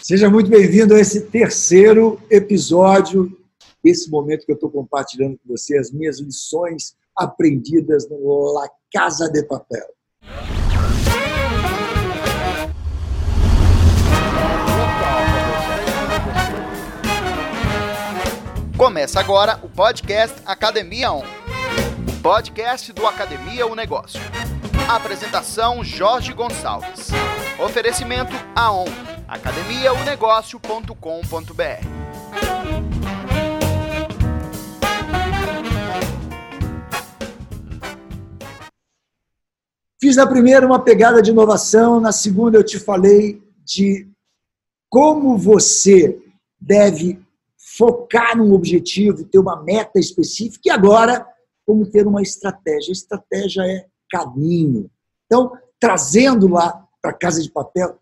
Seja muito bem-vindo a esse terceiro episódio, esse momento que eu estou compartilhando com você as minhas lições aprendidas no La Casa de Papel. Começa agora o podcast Academia On. Podcast do Academia O Negócio. Apresentação Jorge Gonçalves. Oferecimento AON academiaonegócio.com.br. Fiz na primeira uma pegada de inovação, na segunda eu te falei de como você deve focar num objetivo, ter uma meta específica e agora como ter uma estratégia. estratégia é caminho. Então, trazendo lá para casa de papel,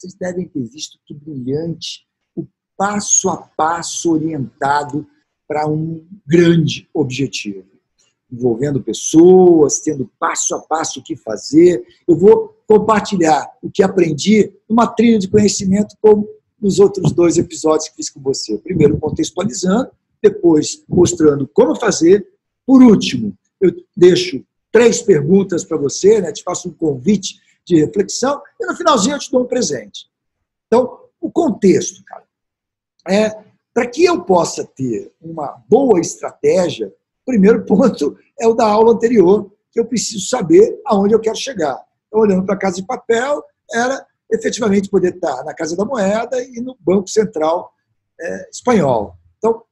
vocês devem ter visto que brilhante o passo a passo orientado para um grande objetivo, envolvendo pessoas, tendo passo a passo o que fazer. Eu vou compartilhar o que aprendi numa trilha de conhecimento, como nos outros dois episódios que fiz com você. Primeiro, contextualizando, depois, mostrando como fazer. Por último, eu deixo três perguntas para você, né? te faço um convite de reflexão, e no finalzinho eu te dou um presente. Então, o contexto, cara, é para que eu possa ter uma boa estratégia, o primeiro ponto é o da aula anterior, que eu preciso saber aonde eu quero chegar. Então, olhando para a Casa de Papel, era efetivamente poder estar na Casa da Moeda e no Banco Central é, Espanhol. Então,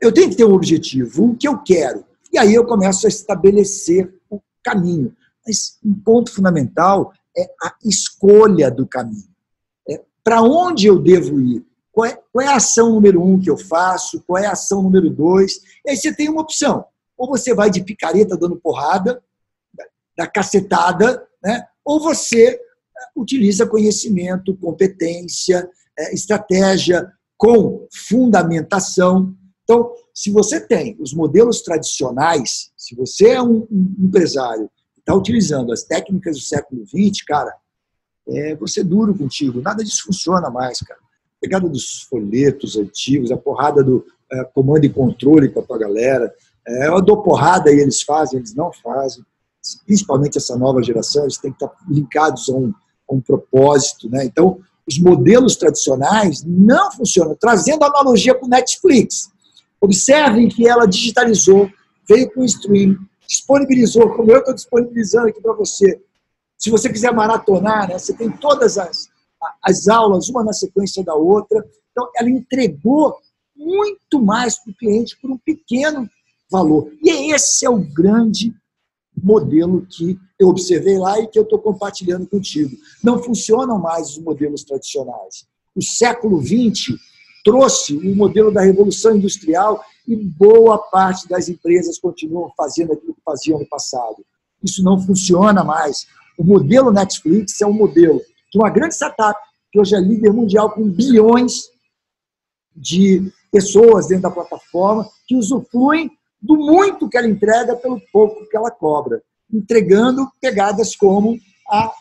eu tenho que ter um objetivo, o que eu quero. E aí eu começo a estabelecer o caminho. Mas um ponto fundamental é a escolha do caminho. É, Para onde eu devo ir? Qual é, qual é, a ação número um que eu faço? Qual é a ação número dois? E aí você tem uma opção. Ou você vai de picareta dando porrada, da cacetada, né? ou você é, utiliza conhecimento, competência, é, estratégia com fundamentação. Então, se você tem os modelos tradicionais, se você é um empresário está utilizando as técnicas do século XX, cara, é, você duro contigo. Nada disso funciona mais, cara. Pegada dos folhetos antigos, a porrada do é, comando e controle com a galera. É, eu dou porrada e eles fazem, eles não fazem. Principalmente essa nova geração, eles têm que estar linkados a um, a um propósito. Né? Então, os modelos tradicionais não funcionam. Trazendo analogia com Netflix. Observem que ela digitalizou, veio com o streaming, disponibilizou, como eu estou disponibilizando aqui para você. Se você quiser maratonar, né, você tem todas as, as aulas, uma na sequência da outra. Então, ela entregou muito mais para o cliente por um pequeno valor. E esse é o grande modelo que eu observei lá e que eu estou compartilhando contigo. Não funcionam mais os modelos tradicionais. O século XX trouxe o modelo da revolução industrial e boa parte das empresas continuam fazendo aquilo que faziam no passado. Isso não funciona mais. O modelo Netflix é um modelo de uma grande startup, que hoje é líder mundial com bilhões de pessoas dentro da plataforma, que usufruem do muito que ela entrega pelo pouco que ela cobra, entregando pegadas como a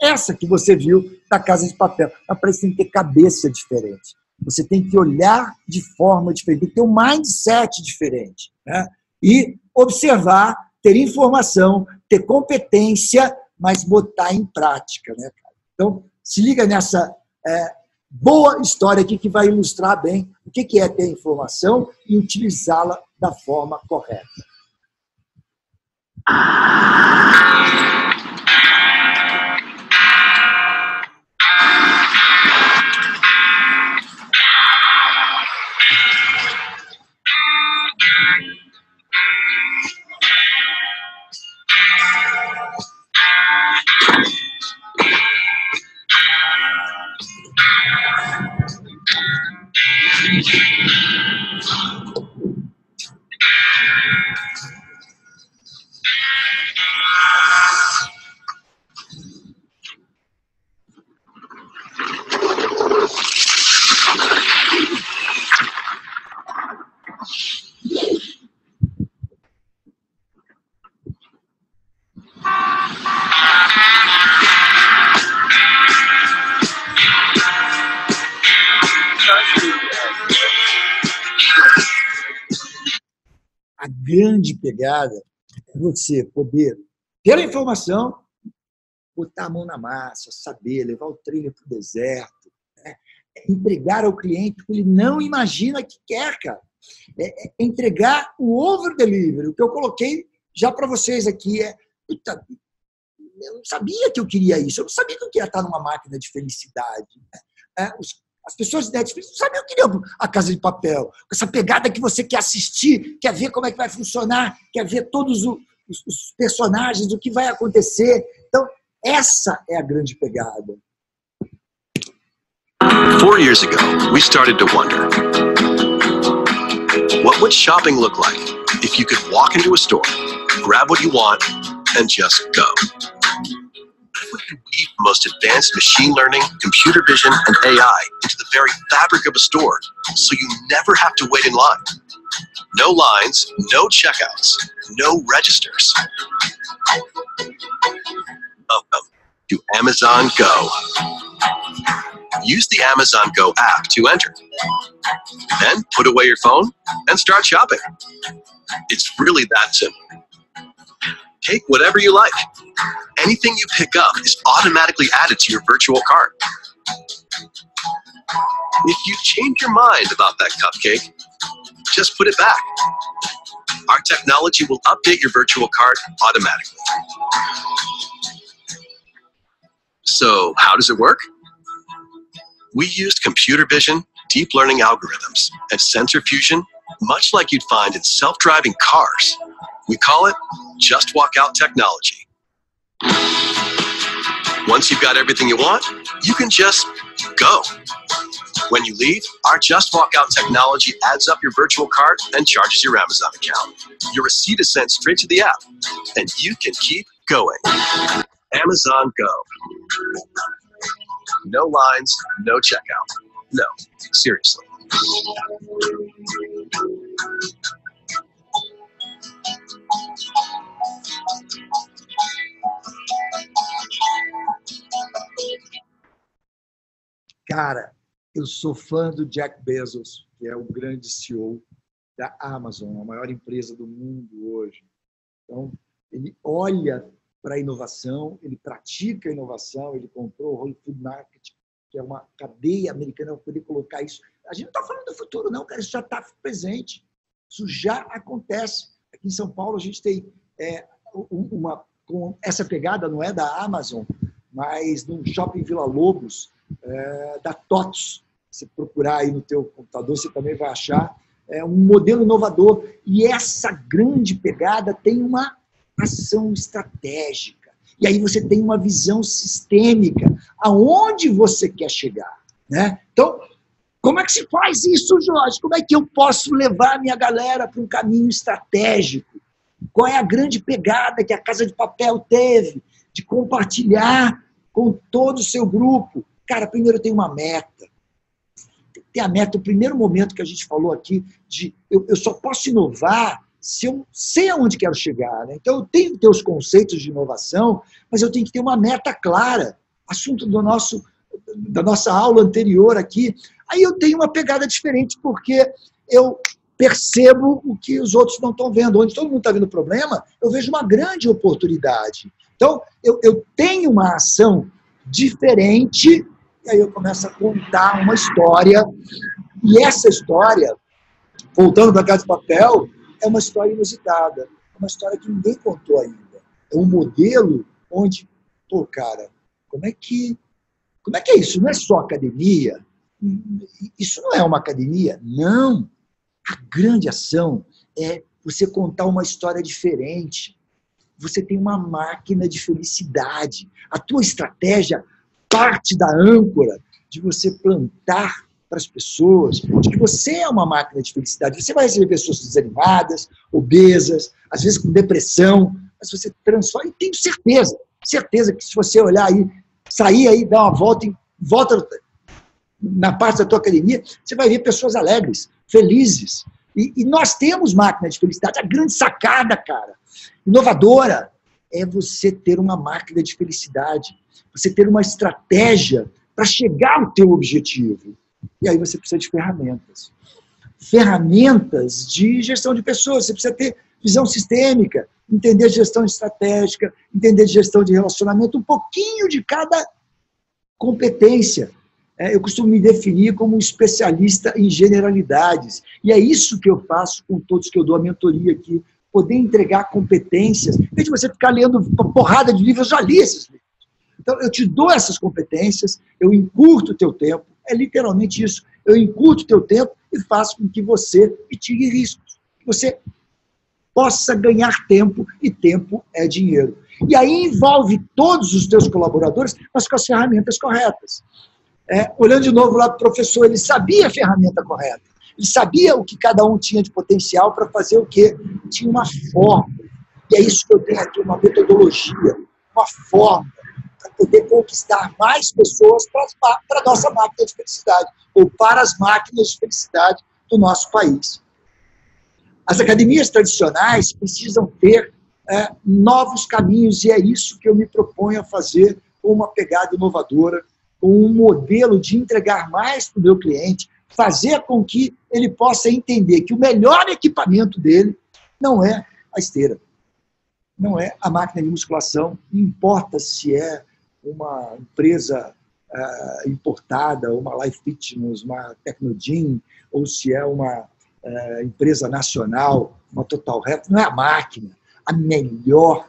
essa que você viu da Casa de Papel. Mas parece que tem que ter cabeça diferente. Você tem que olhar de forma diferente, tem que ter um mindset diferente. Né? E observar, ter informação, ter competência, mas botar em prática. Né, Então, se liga nessa é, boa história aqui que vai ilustrar bem o que é ter informação e utilizá-la da forma correta. Pegada você poder ter a informação, botar a mão na massa, saber, levar o trailer para o deserto, né? entregar ao cliente o que ele não imagina que quer, cara. É, é entregar o over delivery. O que eu coloquei já para vocês aqui é. Puta, eu não sabia que eu queria isso, eu não sabia que eu queria estar numa máquina de felicidade. Né? É, os, as pessoas de Netflix não sabiam que queriam a Casa de Papel. Essa pegada que você quer assistir, quer ver como é que vai funcionar, quer ver todos os, os personagens, o que vai acontecer. Então, essa é a grande pegada. Four years ago, we started to wonder what would shopping look like if you could walk into a store, grab what you want, and just go. The most advanced machine learning, computer vision, and AI into the very fabric of a store so you never have to wait in line. No lines, no checkouts, no registers. Welcome to Amazon Go. Use the Amazon Go app to enter. Then put away your phone and start shopping. It's really that simple. Take whatever you like. Anything you pick up is automatically added to your virtual cart. If you change your mind about that cupcake, just put it back. Our technology will update your virtual cart automatically. So, how does it work? We used computer vision, deep learning algorithms, and sensor fusion, much like you'd find in self driving cars. We call it Just Walk Out technology. Once you've got everything you want, you can just go. When you leave, our Just Walk Out technology adds up your virtual cart and charges your Amazon account. Your receipt is sent straight to the app, and you can keep going. Amazon Go. No lines, no checkout. No, seriously. Cara, eu sou fã do Jack Bezos, que é o grande CEO da Amazon, a maior empresa do mundo hoje. Então, ele olha para a inovação, ele pratica a inovação, ele comprou o Whole Food Market, que é uma cadeia americana para poder colocar isso. A gente não está falando do futuro, não, cara, isso já está presente. Isso já acontece. Aqui em São Paulo, a gente tem é, uma. Com essa pegada não é da Amazon, mas no shopping Vila Lobos, é, da TOTS. Se procurar aí no teu computador, você também vai achar é, um modelo inovador. E essa grande pegada tem uma ação estratégica. E aí você tem uma visão sistêmica, aonde você quer chegar. Né? Então, como é que se faz isso, Jorge? Como é que eu posso levar a minha galera para um caminho estratégico? Qual é a grande pegada que a Casa de Papel teve de compartilhar com todo o seu grupo? Cara, primeiro tem uma meta. Tem a meta, o primeiro momento que a gente falou aqui, de eu, eu só posso inovar se eu sei aonde quero chegar. Né? Então, eu tenho que ter os conceitos de inovação, mas eu tenho que ter uma meta clara. Assunto do nosso, da nossa aula anterior aqui. Aí eu tenho uma pegada diferente, porque eu percebo o que os outros não estão vendo. Onde todo mundo está vendo problema, eu vejo uma grande oportunidade. Então, eu, eu tenho uma ação diferente, e aí eu começo a contar uma história. E essa história, voltando para Casa de Papel, é uma história inusitada. É uma história que ninguém contou ainda. É um modelo onde, pô, cara, como é que. Como é que é isso? Não é só academia? Isso não é uma academia? Não. A grande ação é você contar uma história diferente. Você tem uma máquina de felicidade. A tua estratégia parte da âncora de você plantar para as pessoas de que você é uma máquina de felicidade. Você vai receber pessoas desanimadas, obesas, às vezes com depressão, mas você transforma, e tenho certeza, certeza que se você olhar aí, sair aí, dar uma volta, volta na parte da tua academia, você vai ver pessoas alegres, felizes. E, e nós temos máquina de felicidade. A grande sacada, cara, inovadora, é você ter uma máquina de felicidade, você ter uma estratégia para chegar ao teu objetivo. E aí você precisa de ferramentas. Ferramentas de gestão de pessoas. Você precisa ter visão sistêmica, entender gestão estratégica, entender gestão de relacionamento, um pouquinho de cada competência. É, eu costumo me definir como um especialista em generalidades. E é isso que eu faço com todos que eu dou a mentoria aqui. Poder entregar competências. Em vez de você ficar lendo uma porrada de livros, eu já li esses livros. Então, eu te dou essas competências, eu encurto o teu tempo. É literalmente isso. Eu encurto o teu tempo e faço com que você mitigue riscos. Que você possa ganhar tempo, e tempo é dinheiro. E aí envolve todos os teus colaboradores, mas com as ferramentas corretas. É, olhando de novo lá para o professor, ele sabia a ferramenta correta. Ele sabia o que cada um tinha de potencial para fazer o quê? Tinha uma forma. E é isso que eu tenho aqui, uma metodologia, uma forma para poder conquistar mais pessoas para a nossa máquina de felicidade, ou para as máquinas de felicidade do nosso país. As academias tradicionais precisam ter é, novos caminhos, e é isso que eu me proponho a fazer com uma pegada inovadora, com um modelo de entregar mais para o meu cliente, fazer com que ele possa entender que o melhor equipamento dele não é a esteira, não é a máquina de musculação, importa se é uma empresa uh, importada, uma Life Fitness, uma Tecnogym, ou se é uma uh, empresa nacional, uma Total Health, não é a máquina, a melhor,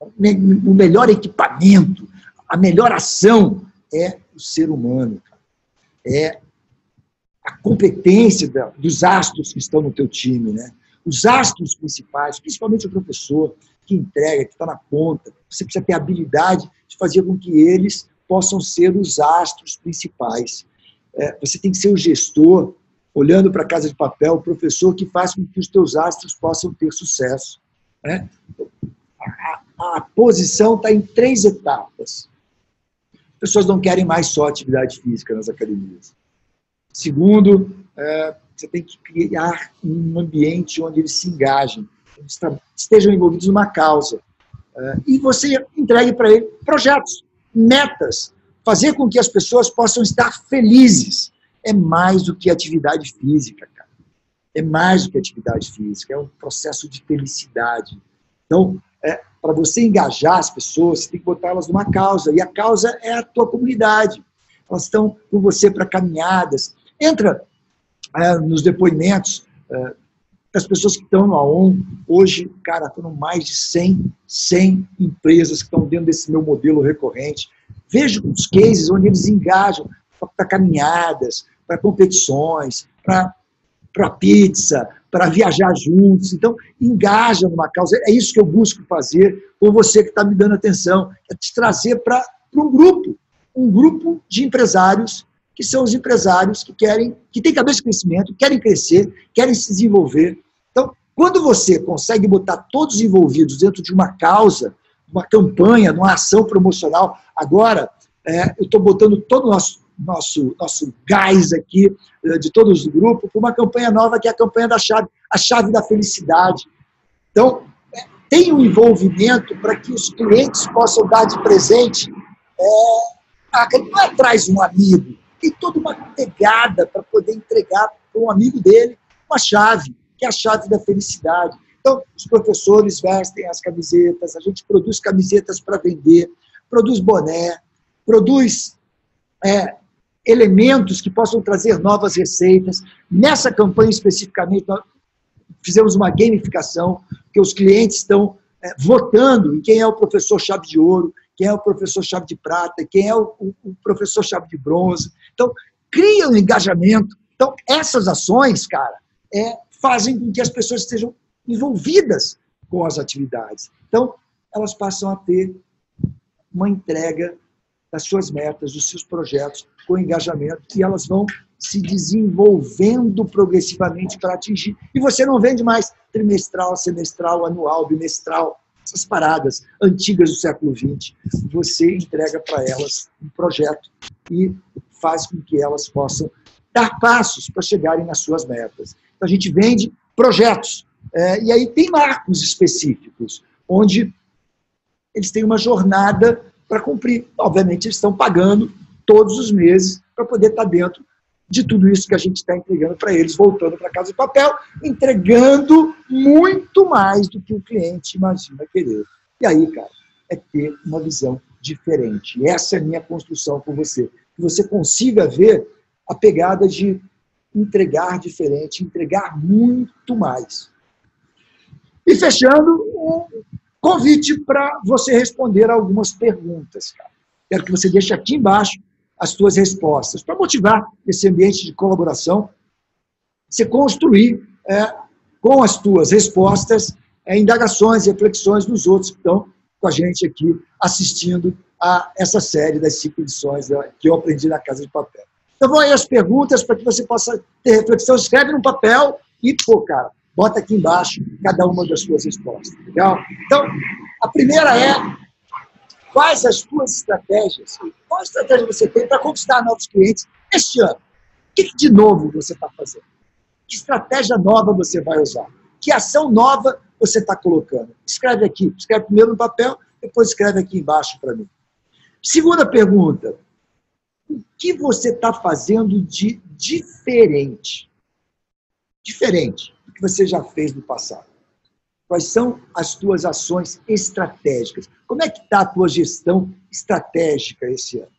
o melhor equipamento, a melhor ação é o ser humano. É a competência dos astros que estão no teu time, né? Os astros principais, principalmente o professor que entrega, que está na ponta. Você precisa ter a habilidade de fazer com que eles possam ser os astros principais. É, você tem que ser o gestor, olhando para a casa de papel, o professor que faz com que os teus astros possam ter sucesso. Né? A, a, a posição está em três etapas pessoas não querem mais só atividade física nas academias. Segundo, é, você tem que criar um ambiente onde eles se engajem, estejam envolvidos numa causa. É, e você entregue para ele projetos, metas, fazer com que as pessoas possam estar felizes. É mais do que atividade física, cara. É mais do que atividade física, é um processo de felicidade. Então, é, para você engajar as pessoas, você tem que botar elas numa causa. E a causa é a tua comunidade. Elas estão com você para caminhadas. Entra é, nos depoimentos é, das pessoas que estão no AON. Hoje, cara, foram mais de 100, 100 empresas que estão dentro desse meu modelo recorrente. Vejo os cases onde eles engajam para caminhadas, para competições, para para pizza, para viajar juntos. Então, engaja numa causa. É isso que eu busco fazer com você que está me dando atenção, é te trazer para um grupo, um grupo de empresários que são os empresários que querem, que têm cabeça de crescimento, querem crescer, querem se desenvolver. Então, quando você consegue botar todos envolvidos dentro de uma causa, uma campanha, numa ação promocional, agora é, eu estou botando todo o nosso nosso, nosso gás aqui, eh, de todos os grupos, para uma campanha nova que é a campanha da chave, a chave da felicidade. Então, é, tem um envolvimento para que os clientes possam dar de presente. É, não é atrás um amigo, tem toda uma pegada para poder entregar para um amigo dele uma chave, que é a chave da felicidade. Então, os professores vestem as camisetas, a gente produz camisetas para vender, produz boné, produz é, elementos que possam trazer novas receitas. Nessa campanha especificamente, nós fizemos uma gamificação, que os clientes estão é, votando em quem é o professor chave de ouro, quem é o professor chave de prata, quem é o, o, o professor chave de bronze. Então, cria um engajamento. Então, essas ações, cara, é, fazem com que as pessoas estejam envolvidas com as atividades. Então, elas passam a ter uma entrega das suas metas, dos seus projetos, com engajamento, e elas vão se desenvolvendo progressivamente para atingir. E você não vende mais trimestral, semestral, anual, bimestral, essas paradas antigas do século XX. Você entrega para elas um projeto e faz com que elas possam dar passos para chegarem nas suas metas. Então, a gente vende projetos. É, e aí tem marcos específicos, onde eles têm uma jornada para cumprir. Obviamente, eles estão pagando todos os meses para poder estar dentro de tudo isso que a gente está entregando para eles, voltando para casa de papel, entregando muito mais do que o cliente imagina querer. E aí, cara, é ter uma visão diferente. Essa é a minha construção com você. Que você consiga ver a pegada de entregar diferente, entregar muito mais. E fechando, convite para você responder algumas perguntas. Cara. Quero que você deixe aqui embaixo as suas respostas, para motivar esse ambiente de colaboração, você construir é, com as suas respostas é, indagações, reflexões dos outros que estão com a gente aqui assistindo a essa série das cinco edições que eu aprendi na Casa de Papel. Então vão aí as perguntas para que você possa ter reflexão, escreve no papel e, pô, cara, bota aqui embaixo cada uma das suas respostas. Legal? Então, a primeira é quais as suas estratégias, qual estratégia você tem para conquistar novos clientes este ano? O que de novo você está fazendo? Que estratégia nova você vai usar? Que ação nova você está colocando? Escreve aqui, escreve primeiro no papel, depois escreve aqui embaixo para mim. Segunda pergunta, o que você está fazendo de diferente? Diferente você já fez no passado. Quais são as tuas ações estratégicas? Como é que está a tua gestão estratégica esse ano?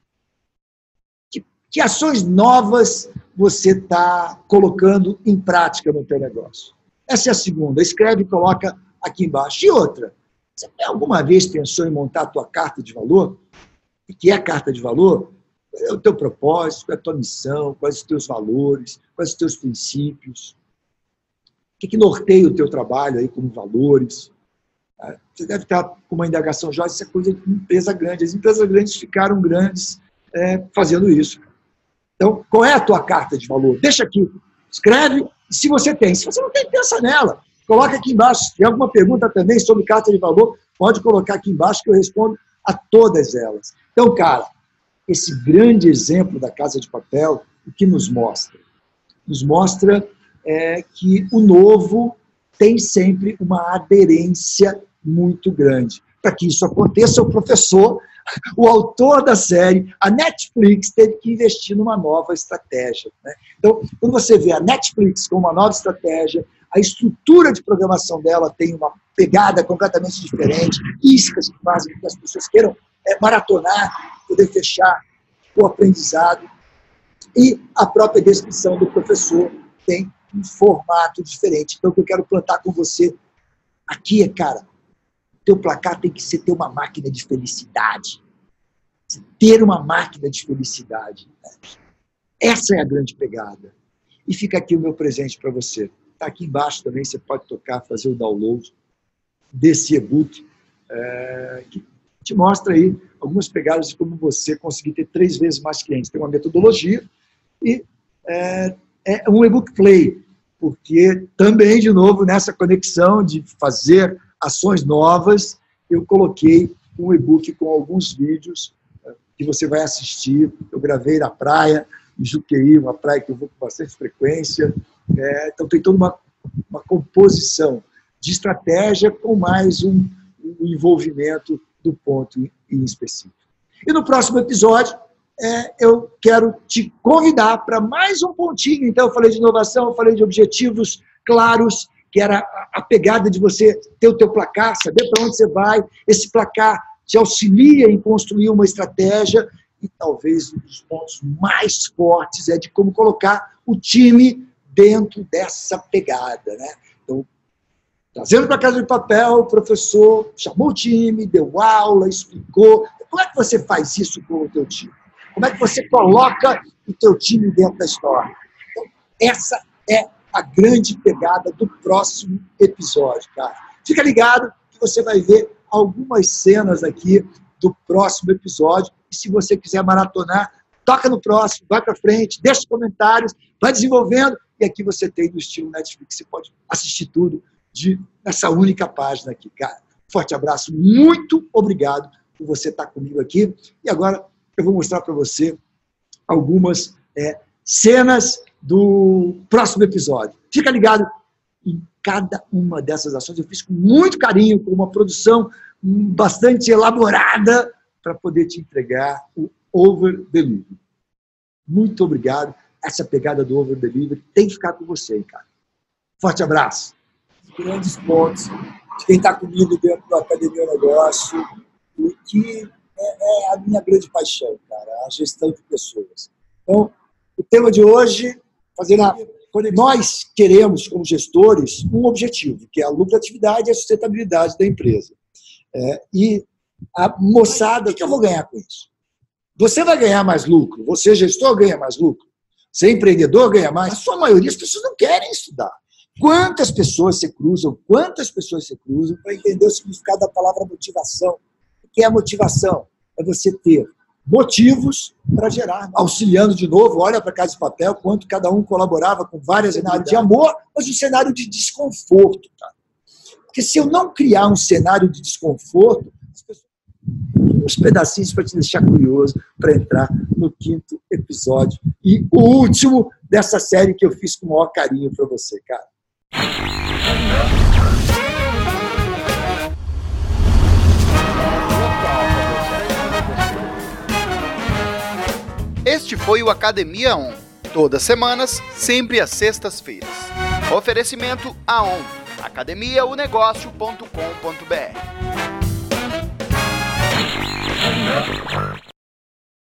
Que, que ações novas você está colocando em prática no teu negócio? Essa é a segunda. Escreve e coloca aqui embaixo. E outra, você alguma vez pensou em montar a tua carta de valor? O que é a carta de valor? É o teu propósito, é a tua missão, quais os teus valores, quais os teus princípios? Que, que norteia o teu trabalho aí como valores. Tá? Você deve estar com uma indagação, Jorge, isso é coisa de empresa grande. As empresas grandes ficaram grandes é, fazendo isso. Então, qual é a tua carta de valor? Deixa aqui, escreve, se você tem. Se você não tem, pensa nela. Coloca aqui embaixo. Se tem alguma pergunta também sobre carta de valor, pode colocar aqui embaixo que eu respondo a todas elas. Então, cara, esse grande exemplo da Casa de Papel, o que nos mostra? Nos mostra é que o novo tem sempre uma aderência muito grande. Para que isso aconteça, o professor, o autor da série, a Netflix teve que investir numa nova estratégia. Né? Então, quando você vê a Netflix com uma nova estratégia, a estrutura de programação dela tem uma pegada completamente diferente, iscas que fazem com que as pessoas queiram é, maratonar, poder fechar o aprendizado, e a própria descrição do professor tem um formato diferente. Então, o que eu quero plantar com você aqui é, cara, teu placar tem que ser ter uma máquina de felicidade. Ter uma máquina de felicidade. Essa é a grande pegada. E fica aqui o meu presente para você. Está aqui embaixo também, você pode tocar, fazer o download desse e-book, é, que te mostra aí algumas pegadas de como você conseguir ter três vezes mais clientes. Tem uma metodologia e é, é um e-book play, porque também, de novo, nessa conexão de fazer ações novas, eu coloquei um e-book com alguns vídeos eh, que você vai assistir. Eu gravei na praia, em Juqueí, uma praia que eu vou com bastante frequência. É, então, tem toda uma, uma composição de estratégia com mais um, um envolvimento do ponto em específico. E no próximo episódio, é, eu quero te convidar para mais um pontinho. Então, eu falei de inovação, eu falei de objetivos claros, que era a pegada de você ter o teu placar, saber para onde você vai. Esse placar te auxilia em construir uma estratégia e talvez um dos pontos mais fortes é de como colocar o time dentro dessa pegada, né? Então, trazendo para casa de papel, o professor chamou o time, deu aula, explicou. Como é que você faz isso com o teu time? Como é que você coloca o teu time dentro da história? Então, essa é a grande pegada do próximo episódio, cara. Fica ligado que você vai ver algumas cenas aqui do próximo episódio. E se você quiser maratonar, toca no próximo, vai para frente, deixa os comentários, vai desenvolvendo. E aqui você tem no estilo Netflix, você pode assistir tudo de nessa única página aqui, cara. Forte abraço, muito obrigado por você estar comigo aqui. E agora eu vou mostrar para você algumas é, cenas do próximo episódio. Fica ligado em cada uma dessas ações. Eu fiz com muito carinho, com uma produção bastante elaborada para poder te entregar o Over Delivery. Muito obrigado. essa pegada do over delivery tem que ficar com você, cara. Forte abraço. Grandes pontos de quem está comigo dentro da Academia Negócio, e que é, é, a minha grande paixão, cara, a gestão de pessoas. Então, o tema de hoje, fazer a nós queremos, como gestores, um objetivo, que é a lucratividade e a sustentabilidade da empresa. É, e a moçada, o que eu vou ganhar com isso? Você vai ganhar mais lucro, você, gestor, ganha mais lucro, você, empreendedor, ganha mais. A sua maioria, as pessoas não querem estudar. Quantas pessoas se cruzam, quantas pessoas se cruzam para entender o significado da palavra motivação? O que é motivação? É você ter motivos para gerar, auxiliando de novo, olha para Casa de Papel, quanto cada um colaborava com várias cenários de amor, mas um cenário de desconforto. Cara. Porque se eu não criar um cenário de desconforto, uns pedacinhos para te deixar curioso para entrar no quinto episódio e o último dessa série que eu fiz com o maior carinho para você, cara. Este foi o Academia On. Todas semanas, sempre às sextas-feiras. Oferecimento AON, academiaonegócio.com.br.